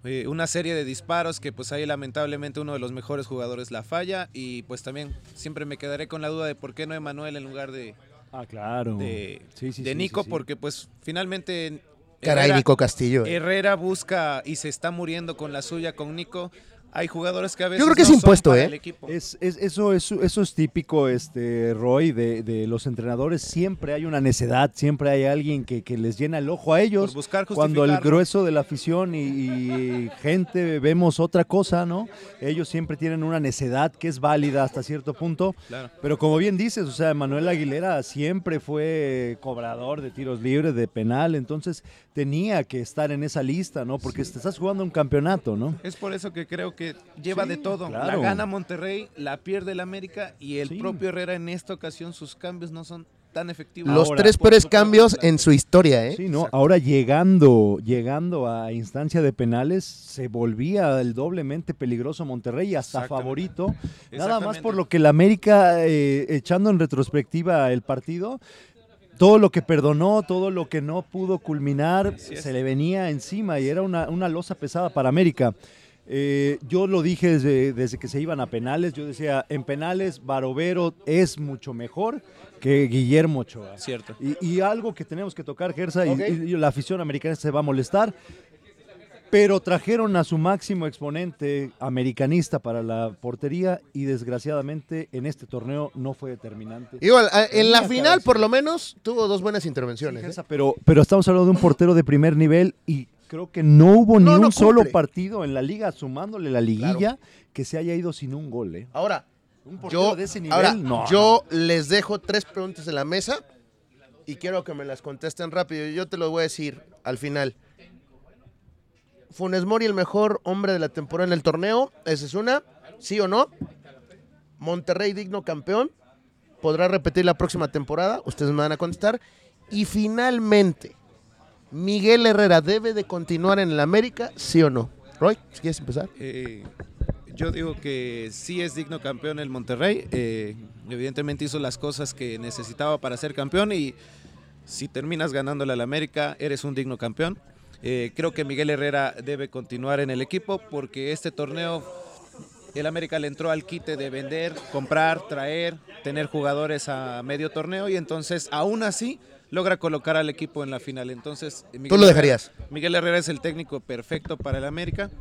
eh, una serie de disparos que pues ahí lamentablemente uno de los mejores jugadores la falla y pues también siempre me quedaré con la duda de por qué no Emanuel en lugar de, Ah, claro. de, Sí, sí, de sí, Nico sí, sí. porque pues finalmente Caray, Herrera- Nico Castillo. eh. Herrera busca y se está muriendo con la suya con Nico. Hay jugadores que a veces Yo creo que es no son impuesto, para ¿eh? Es, es- eso, es, eso es típico, este, Roy, de, de los entrenadores. Siempre hay una necedad, siempre hay alguien que, que les llena el ojo a ellos. Por buscar Cuando el grueso de la afición y, y gente vemos otra cosa, ¿no? Ellos siempre tienen una necedad que es válida hasta cierto punto. Claro. Pero como bien dices, o sea, Manuel Aguilera siempre fue cobrador de tiros libres, de penal, entonces tenía que estar en esa lista, ¿no? Porque te estás jugando un campeonato, ¿no? Es por eso que creo que lleva Sí, de todo. claro. La gana Monterrey, la pierde el América y el Sí. propio Herrera en esta ocasión sus cambios no son tan efectivos. Los Ahora, tres peores cambios en su historia, ¿eh? Sí, ¿no? Ahora llegando, llegando a instancia de penales, se volvía el doblemente peligroso Monterrey, hasta favorito. Nada más por lo que el América, eh, echando en retrospectiva el partido, todo lo que perdonó, todo lo que no pudo culminar, se le venía encima y era una, una losa pesada para América. Eh, yo lo dije desde, desde que se iban a penales, yo decía, en penales Barovero es mucho mejor que Guillermo Ochoa. Cierto. Y, y algo que tenemos que tocar, Gersa, y- Ok. y, y la afición americana se va a molestar, pero trajeron a su máximo exponente americanista para la portería y desgraciadamente en este torneo no fue determinante. Igual, en la final por lo menos tuvo dos buenas Sí, intervenciones. ¿eh? Gersa, pero, pero estamos hablando de un portero de primer nivel y creo que no hubo No, ni no un solo partido en la liga, sumándole la liguilla, que se haya ido sin un gol. ¿eh? Ahora, Un yo, de ese nivel, ahora, no, yo les dejo tres preguntas en la mesa y quiero que me las contesten rápido. Yo te lo voy a decir al final. Funes Mori, el mejor hombre de la temporada en el torneo. Esa es una. ¿Sí o no? Monterrey, digno campeón. Podrá repetir la próxima temporada. Ustedes me van a contestar. Y finalmente, Miguel Herrera debe de continuar en el América, ¿sí o no? Roy, si quieres empezar. Eh, yo digo que sí es digno campeón el Monterrey. eh, evidentemente hizo las cosas que necesitaba para ser campeón y si terminas ganándole al América, eres un digno campeón. Eh, creo que Miguel Herrera debe continuar en el equipo porque este torneo el América le entró al quite de vender, comprar, traer, tener jugadores a medio torneo y entonces aún así logra colocar al equipo en la final. Entonces, Miguel ¿Tú lo dejarías? Miguel Herrera es el técnico perfecto para el América.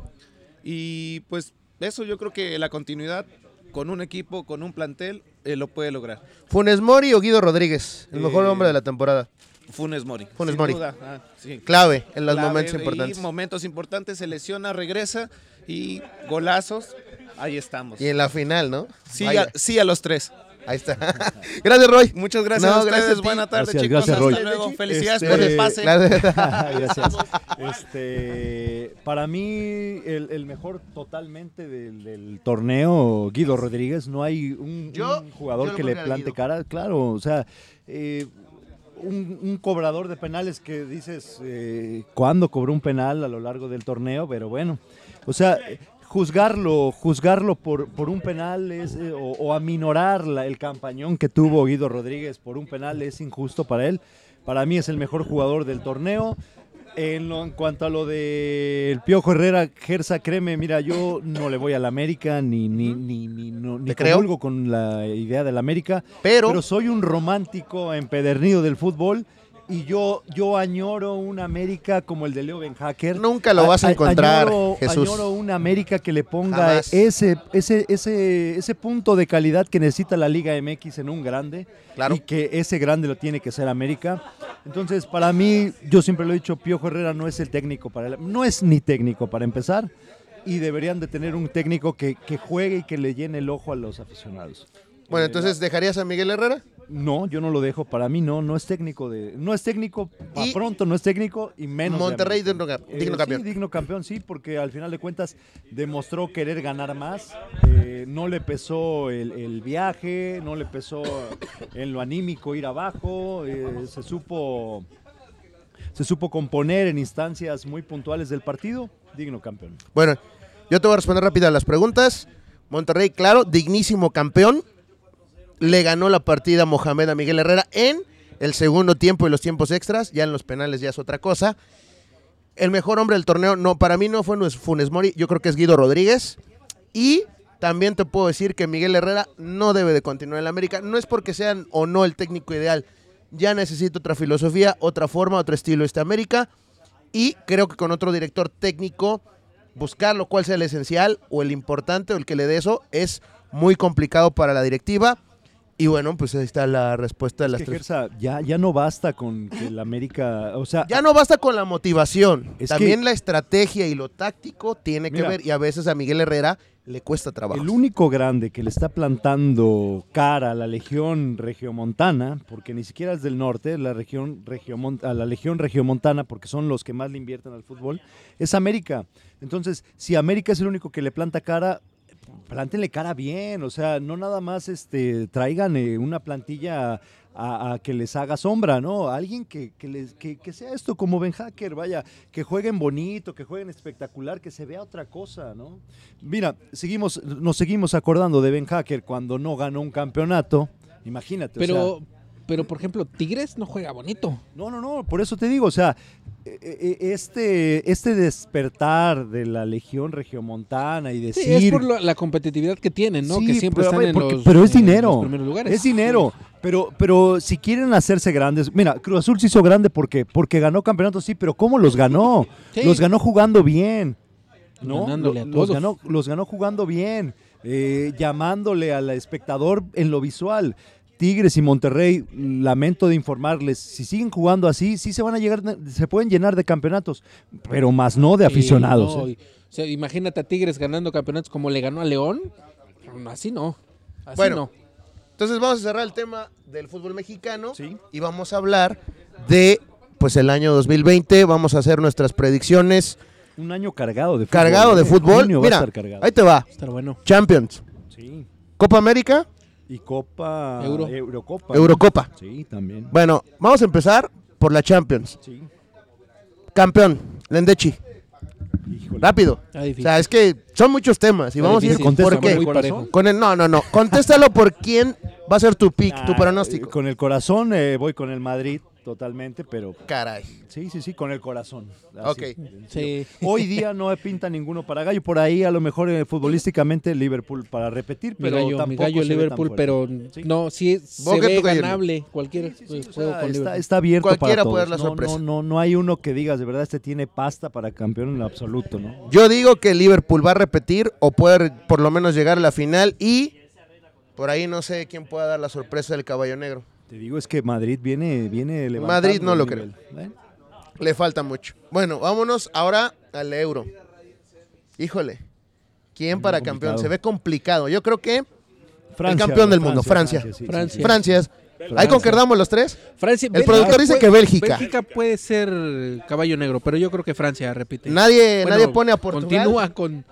Y pues eso yo creo que la continuidad con un equipo, con un plantel, eh, lo puede lograr. ¿Funes Mori o Guido Rodríguez? El mejor hombre de la temporada. Funes Mori. Funes sin Mori. duda, ah, sí. Clave en los Clave, momentos y importantes. momentos importantes, se lesiona, regresa y golazos, ahí estamos. Y en la final, ¿no? Sí a, sí a los tres. Ahí está. *laughs* gracias, Roy. Muchas gracias No, a ustedes. gracias a. Buena tarde, Gracias, chicos. gracias, Hasta Roy. luego. Felicidades Este- por el pase. Gracias. *laughs* Gracias. Este, para mí, el, el mejor totalmente del, del torneo, Guido Rodríguez, no hay un, Yo- un jugador que le plante cara. Claro, o sea, eh, un, un cobrador de penales que dices, eh, ¿cuándo cobró un penal a lo largo del torneo? Pero bueno, o sea, juzgarlo, juzgarlo por, por un penal es, eh, o, o aminorar la- el campañón que tuvo Guido Rodríguez por un penal es injusto para él. Para mí es el mejor jugador del torneo. En, lo- en cuanto a lo del Piojo Herrera, Gersa, créeme, mira, yo no le voy a la América ni, ni, ni, ni, no- ni con la idea de la América, Pero, pero soy un romántico empedernido del fútbol y yo, yo añoro una América como el de Leo Ben Hacker. nunca lo vas a encontrar, añoro, Jesús. añoro una América que le ponga ese, ese, ese, ese punto de calidad que necesita la Liga MX en un grande. Claro. Y que ese grande lo tiene que ser América. Entonces, para mí, yo siempre lo he dicho, Piojo Herrera no es el técnico para él. No es ni técnico para empezar. Y deberían de tener un técnico que, que juegue y que le llene el ojo a los aficionados. bueno, entonces, ¿dejarías a Miguel Herrera? No, yo no lo dejo. Para mí no, no es técnico de, no es técnico. Pa Y pronto no es técnico y menos. Monterrey digno, Eh, digno sí, campeón. digno campeón, sí, porque al final de cuentas demostró querer ganar más. Eh, no le pesó el, el viaje, no le pesó en lo anímico ir abajo. eh, se supo, se supo componer en instancias muy puntuales del partido. Digno campeón. Bueno, yo te voy a responder rápido a las preguntas. Monterrey, claro, dignísimo campeón. Le ganó la partida Mohamed a Miguel Herrera en el segundo tiempo y los tiempos extras. Ya en los penales ya es otra cosa. El mejor hombre del torneo, no, para mí no fue Funes Mori, yo creo que es Guido Rodríguez. Y también te puedo decir que Miguel Herrera no debe de continuar en la América. No es porque sean o no el técnico ideal. Ya necesita otra filosofía, otra forma, otro estilo este América. Y creo que con otro director técnico, buscar lo cual sea el esencial o el importante o el que le dé eso es muy complicado para la directiva. Y bueno, pues ahí está la respuesta de Es las que, tres. Gersa, ya, ya no basta con que el América, o sea, Ya no basta con la motivación. Es También que- la estrategia y lo táctico tiene que ver. Y a veces a Miguel Herrera le cuesta trabajo. El único grande que le está plantando cara a la Legión Regiomontana, porque ni siquiera es del norte, la región Regiomon- a la Legión Regiomontana, porque son los que más le invierten al fútbol, es América. Entonces, si América es el único que le planta cara, plántenle cara bien, o sea, no nada más este, traigan eh, una plantilla a, a que les haga sombra, ¿no? Alguien que, que, les, que, que sea esto como Ben Hacker, vaya, que jueguen bonito, que jueguen espectacular, que se vea otra cosa, ¿no? Mira, seguimos, nos seguimos acordando de Ben Hacker cuando no ganó un campeonato, imagínate. o sea, Pero, pero por ejemplo, Tigres no juega bonito. no, no, no, por eso te digo, o sea, este, este despertar de la Legión Regiomontana y Sí, decir... es por lo- la competitividad que tienen, ¿no? Sí, que siempre pero, están en porque- los, pero es en dinero. los primeros lugares. Es dinero. Pero, pero si quieren hacerse grandes, mira, Cruz Azul se hizo grande porque, porque ganó campeonatos, sí, pero ¿cómo los ganó? Sí. Los ganó jugando bien. ¿no? Ganándole a todos. Los, ganó, los ganó jugando bien, eh, llamándole al espectador en lo visual. Tigres y Monterrey, lamento de informarles, si siguen jugando así, sí se van a llegar, se pueden llenar de campeonatos, pero más no de Sí, aficionados. no, ¿eh? y- o sea, imagínate a Tigres ganando campeonatos como le ganó a León. Así no. Así Bueno, no. Entonces vamos a cerrar el tema del fútbol mexicano Sí. y vamos a hablar de pues el año 2020. Vamos a hacer nuestras predicciones. Un año cargado de fútbol. Cargado de ¿eh? fútbol. Junio va a Mira, estar cargado. ahí te va. Está bueno. Champions, Sí. Copa América, Y Copa Euro. Eurocopa. ¿no? Eurocopa. Sí, también. Bueno, vamos a empezar por la Champions. Sí. Campeón, Lendechi. Híjole. Rápido. O sea, es que son muchos temas y Está vamos a ir por qué. Con el, no, no, no. Contéstalo por quién va a ser tu pick, tu pronóstico. Con el corazón eh, voy con el Madrid totalmente, pero Caray. sí, sí, sí, con el corazón. Así. Ok. Sí. Hoy día no pinta ninguno para gallo. Por ahí a lo mejor eh, futbolísticamente Liverpool para repetir, Mi pero gallo, mi tampoco gallo se ve tan Liverpool, pero Sí. no, sí se ve ganable cualquier Sí, juego con está, abierto Cualquiera para puede dar la no, sorpresa. No, no, no hay uno que digas, de verdad, este tiene pasta para campeón en absoluto, ¿no? Yo digo que Liverpool va a repetir o puede por lo menos llegar a la final y por ahí no sé quién pueda dar la sorpresa del caballo negro. Te digo, es que Madrid viene, viene levantando Madrid no el lo nivel, ¿eh? Le falta mucho. Bueno, vámonos ahora al euro. Híjole. ¿Quién Muy para complicado. campeón? Se ve complicado. Yo creo que Francia, campeón del mundo, Francia. sí, sí, Francia. sí. Francia es. Ahí Francia. concordamos los tres. Francia, El Bélgica productor dice puede- que Bélgica. Bélgica puede ser caballo negro, pero yo creo que Francia repite. Nadie, Bueno, nadie pone a Portugal. Continúa con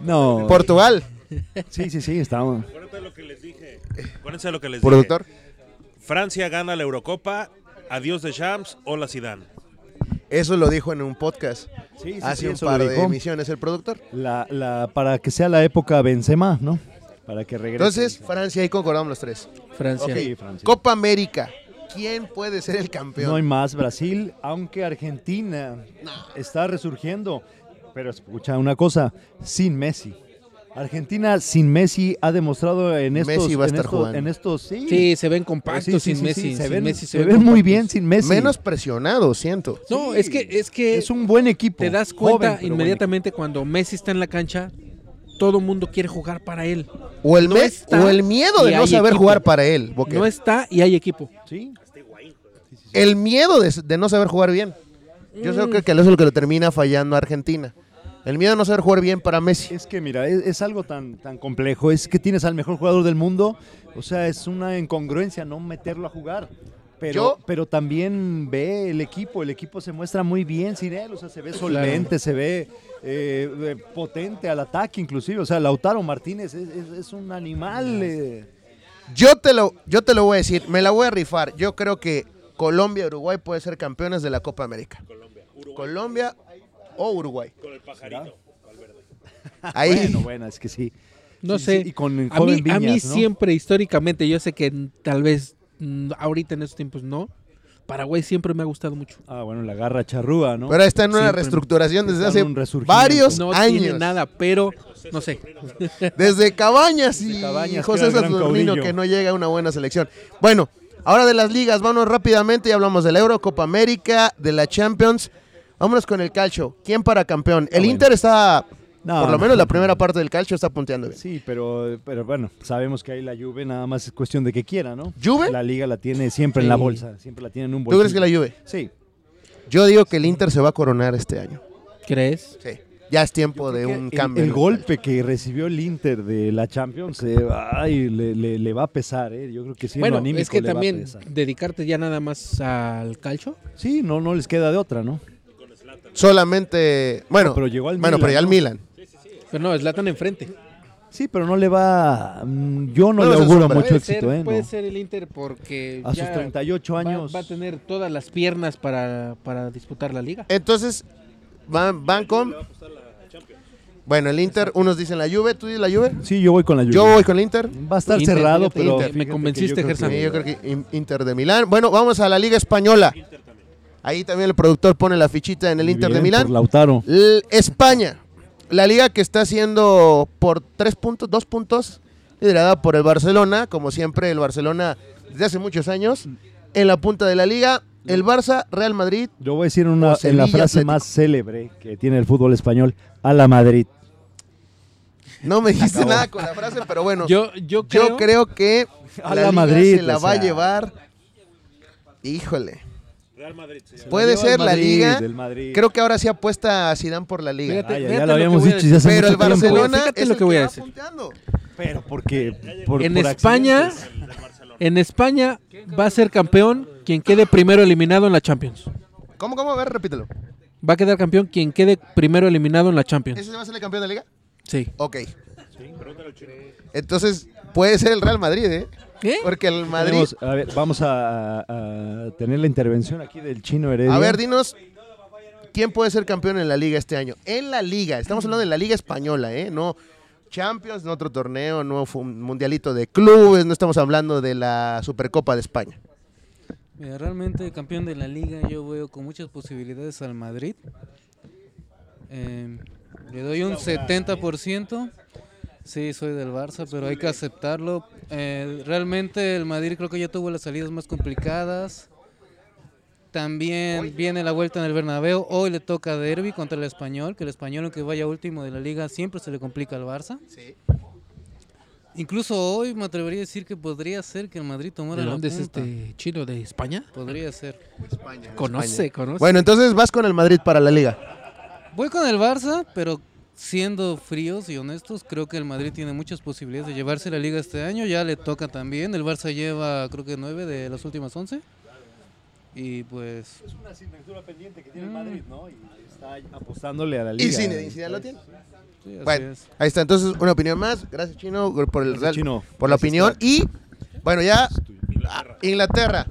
No. Portugal, Sí, sí, sí, estamos. Acuérdate lo que les dije. Acuérdense lo que les productor. dije. Francia gana la Eurocopa. Adiós de Champs. Hola Zidane. Eso lo dijo en un podcast Sí, sí, hace sí, un par de emisiones el productor. La, la, para que sea la época Benzema, ¿no? Para que regrese. Entonces, Francia, ahí concordamos los tres. Francia. Ok. Sí, Francia. Copa América. ¿Quién puede ser el campeón? No hay más Brasil, aunque Argentina está resurgiendo. Pero escucha una cosa, sin Messi. Argentina sin Messi ha demostrado en estos, Messi va a en estar estos, jugando. en estos sí. Sí, se ven compactos Sí, sí, sin sí, Messi. se sin ven, Messi se ven ven muy bien sin Messi. Menos presionado, siento. No, Sí. es que es que es un buen equipo. te das cuenta inmediatamente cuando Messi está en la cancha, todo mundo quiere jugar para él. O el, No me- está o el miedo de no saber equipo. jugar para él. Boquer. No está y hay equipo. Sí. El miedo de, de no saber jugar bien. Yo Mm. creo que eso es lo que lo termina fallando a Argentina. El miedo de no saber jugar bien para Messi. Es que mira, es, es algo tan, tan complejo. Es que tienes al mejor jugador del mundo. O sea, es una incongruencia no meterlo a jugar. Pero, Yo- pero también ve el equipo. El equipo se muestra muy bien sin él. O sea, se ve solvente, se ve eh, eh, potente al ataque inclusive. O sea, Lautaro Martínez es, es- es un animal. eh. Yo te, lo, yo te lo voy a decir, me la voy a rifar. Yo creo que Colombia y Uruguay pueden ser campeones de la Copa América. Colombia, o Uruguay. Con el pajarito. *laughs* Ahí. Bueno, bueno, es que sí. No Sí, sé. sí, y con el a mí, a mí ¿no? siempre históricamente, yo sé que tal vez ahorita en estos tiempos no, Paraguay siempre me ha gustado mucho. Ah, bueno, la garra charrúa, ¿no? Pero está en una Siempre. reestructuración desde hace varios No años. tiene nada, pero no sé. *laughs* *laughs* Desde Cabañas y Cabañas, José Saturnino que no llega a una buena selección. Bueno, ahora de las ligas, vámonos rápidamente, ya hablamos del Euro, Copa América, de la Champions. Vámonos con el calcio. ¿Quién para campeón? El bueno. Inter está, No, por lo no. menos la primera parte del calcio está punteando bien. Sí, pero, pero bueno, sabemos que ahí la Juve nada más es cuestión de que quiera, ¿no? ¿Juve? La liga la tiene siempre en la bolsa, siempre la tiene en un ¿Tú bolsillo. crees que la Juve? Sí. Yo digo que el Inter se va a coronar este año. ¿Crees? Sí. Ya es tiempo de un el- cambio. El, el golpe que recibió el Inter de la Champions, eh, ay, le, le- le va a pesar, ¿eh? Yo creo que sí, Bueno, es que también dedicarte ya nada más al calcio. Sí, no, no les queda de otra, ¿no? Solamente, bueno, No, pero llegó al bueno, Milan, pero ya al ¿no? Milan. Pero no, Zlatan enfrente. Sí, pero no le va. mm, Yo no, No le auguro mucho puede éxito, ser, ¿eh? puede no. ser el Inter porque A sus ya 38 va- años. Va, a tener todas las piernas para, para disputar la liga. Entonces, van, van con... Bueno, el Inter, unos dicen la Juve, ¿tú dices la Juve? Sí, yo voy con la Juve. Yo voy con el Inter. Va a estar Inter, cerrado, pero. Inter. Me convenciste, yo creo Gerson. Sí, yo creo que in- Inter de Milán. Bueno, vamos a la Liga Española. Ahí también el productor pone la fichita en el Muy Inter de Milán. por Lautaro. L- España, la liga que está siendo por tres puntos, dos puntos, liderada por el Barcelona, como siempre el Barcelona desde hace muchos años, en la punta de la liga, el Barça, Real Madrid, Yo voy a decir una, en la frase Atlético. más célebre que tiene el fútbol español: a la Madrid. no me dijiste nada con la frase, pero bueno, yo, Yo, yo creo, creo que A la la liga Madrid, se la o va a llevar, híjole, Real Madrid. señor. puede ser la Madrid, liga, creo que ahora sí apuesta a Zidane por la liga, Fíjate, Ah, ya, lo habíamos dicho ya hace pero el mucho. Barcelona es lo que voy a decir. Pero porque. Por, en por España, en España va a ser campeón quien quede primero eliminado en la Champions. ¿Cómo, cómo? A ver, repítelo. Va a quedar campeón quien quede primero eliminado en la Champions. ¿Ese va a ser el campeón de la liga? Sí. Ok. Entonces, puede ser el Real Madrid, ¿eh? ¿Qué? Porque el Madrid... Tenemos- a ver, vamos a, a- a tener la intervención aquí del chino Heredia. A ver, dinos, ¿quién puede ser campeón en la liga este año? En la liga, estamos hablando de la liga española, ¿eh? No Champions, no otro torneo, no fue un mundialito de clubes, no estamos hablando de la Supercopa de España. Mira, realmente campeón de la liga yo veo con muchas posibilidades al Madrid. Eh, le doy un 70%. Sí, soy del Barça, pero hay que aceptarlo. Eh, realmente el Madrid creo que ya tuvo las salidas más complicadas. También viene la vuelta en el Bernabéu. Hoy le toca derby contra el Español, que el Español aunque vaya último de la liga siempre se le complica al Barça. Incluso hoy me atrevería a decir que podría ser que el Madrid tomara ¿De la dónde es este chino? ¿De España? Podría ser. Conoce, conoce. Bueno, entonces vas con el Madrid para la liga. Voy con el Barça, pero siendo fríos y honestos, creo que el Madrid tiene muchas posibilidades de llevarse la liga este año. Ya le toca también. El Barça lleva, creo que nueve de las últimas once. Y pues, Es una asignatura pendiente que tiene el Madrid, ¿no? Y está apostándole a la liga. ¿Y Zinedine Zidane lo tiene? sí, así Bueno, es. ahí está. Entonces, una opinión más. Gracias, Chino, por el Gracias, Real- Chino. por la Gracias, opinión. Y, bueno, ya, ah, Inglaterra.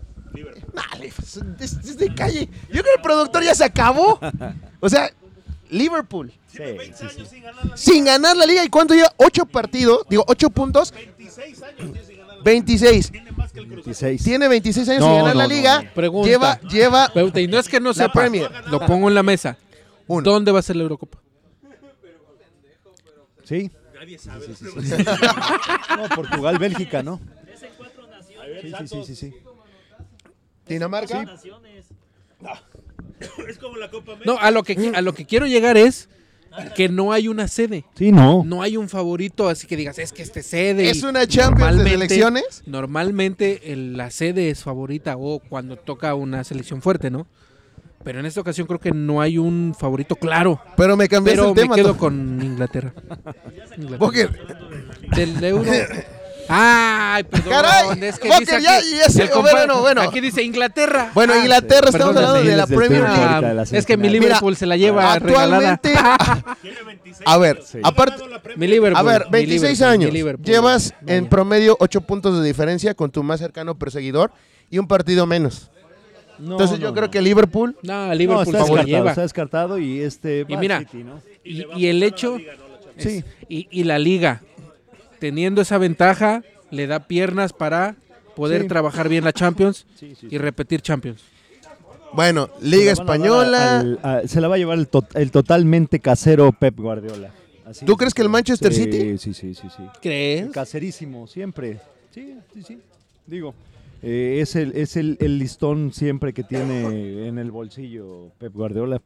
Dale, pues, es, es de calle. Yo creo que el productor ya se acabó. O sea, Liverpool. Sí, sí, sí. Sin ganar la liga. ¿Y cuánto lleva? Ocho partidos. Digo, ocho puntos. 26. 26. Tiene 26 años No, sin ganar no, la liga. no. Pregunta. Lleva, lleva Pregunta, y no es que no La sepa, Premier. lo pongo en la mesa. uno. ¿Dónde va a ser la Eurocopa? Sí. Sí, sí, sí, sí. *laughs* No, Portugal, Bélgica, ¿no? Sí, sí, sí, sí, sí. Dinamarca. *laughs* Es como la Copa América. No, a lo que a lo que quiero llegar es que no hay una sede. Sí, no. No hay un favorito, así que digas, es que este sede. Es una Champions de selecciones. Normalmente el- la sede es favorita o cuando toca una selección fuerte, ¿no? Pero en esta ocasión creo que no hay un favorito claro. Pero me Pero el me tema. quedo Tom. con Inglaterra. *laughs* Inglaterra. Del euro. *laughs* Ay, perdón. Caray, es que Booker, dice aquí, ya- bueno, bueno. Aquí dice Inglaterra. Bueno, Ah, Inglaterra, estamos hablando de la Premier. League. la Ah, es que mi. Liverpool se la lleva regalada. *laughs* Actualmente. a ver, Sí. aparte. Mi Liverpool. A ver, mi 26 Liverpool, mi años. Llevas Vaya. en promedio 8 puntos de diferencia con tu más cercano perseguidor y un partido menos. No, Entonces no, yo creo no. que Liverpool. No, No, Liverpool está se la descartado, lleva. está descartado y este Y mira, City, ¿no? Y, y el hecho, Sí. y, y la liga, teniendo esa ventaja, le da piernas para poder Sí. trabajar bien la Champions Sí, sí, y repetir Champions. Bueno, Liga Española. al- a- se la va a llevar el, to- el totalmente casero Pep Guardiola. Así ¿Tú es. crees que el Manchester Sí, City? Sí, sí, sí, sí. ¿Crees? Caserísimo, siempre. Sí, sí, sí. Digo, eh, es, el, es el, el listón siempre que tiene en el bolsillo Pep Guardiola.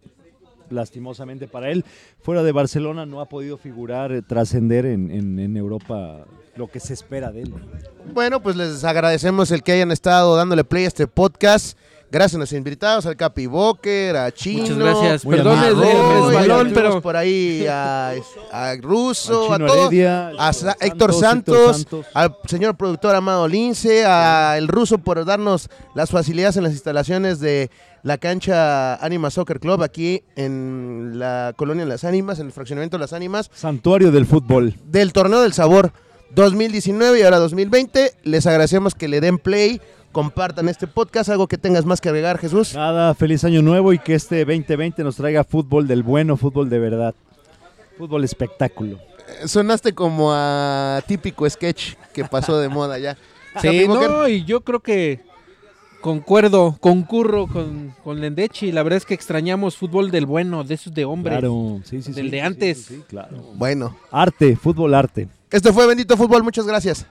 Lastimosamente para él, fuera de Barcelona no ha podido figurar, eh, trascender en, en- en Europa lo que se espera de él. Bueno, pues les agradecemos el que hayan estado dándole play a este podcast. Gracias a nuestros invitados, al Capi Boker, a Chino. Muchas gracias. Muy Perdón Roy, pero por ahí a, a Russo, a todos. Heredia, a Sa- Héctor Santos, Santos. al señor productor Amado Lince, a el ruso por darnos las facilidades en las instalaciones de la cancha Anima Soccer Club aquí en la colonia Las Ánimas, en el fraccionamiento Las Ánimas, Santuario del fútbol. del torneo del sabor 2019 y ahora 2020. Les agradecemos que le den play, compartan este podcast, algo que tengas más que agregar, Jesús. Nada, feliz año nuevo y que este 2020 nos traiga fútbol del bueno, fútbol de verdad. Fútbol espectáculo. Sonaste como a típico sketch que pasó de moda ya. *laughs* Sí, no, y yo creo que concuerdo, concurro con, con Lendechi. La verdad es que extrañamos fútbol del bueno, de esos de hombres. Claro, sí, sí, Del sí, de sí, antes. sí, sí, claro. Bueno, Arte, fútbol arte. esto fue Bendito Fútbol, muchas gracias.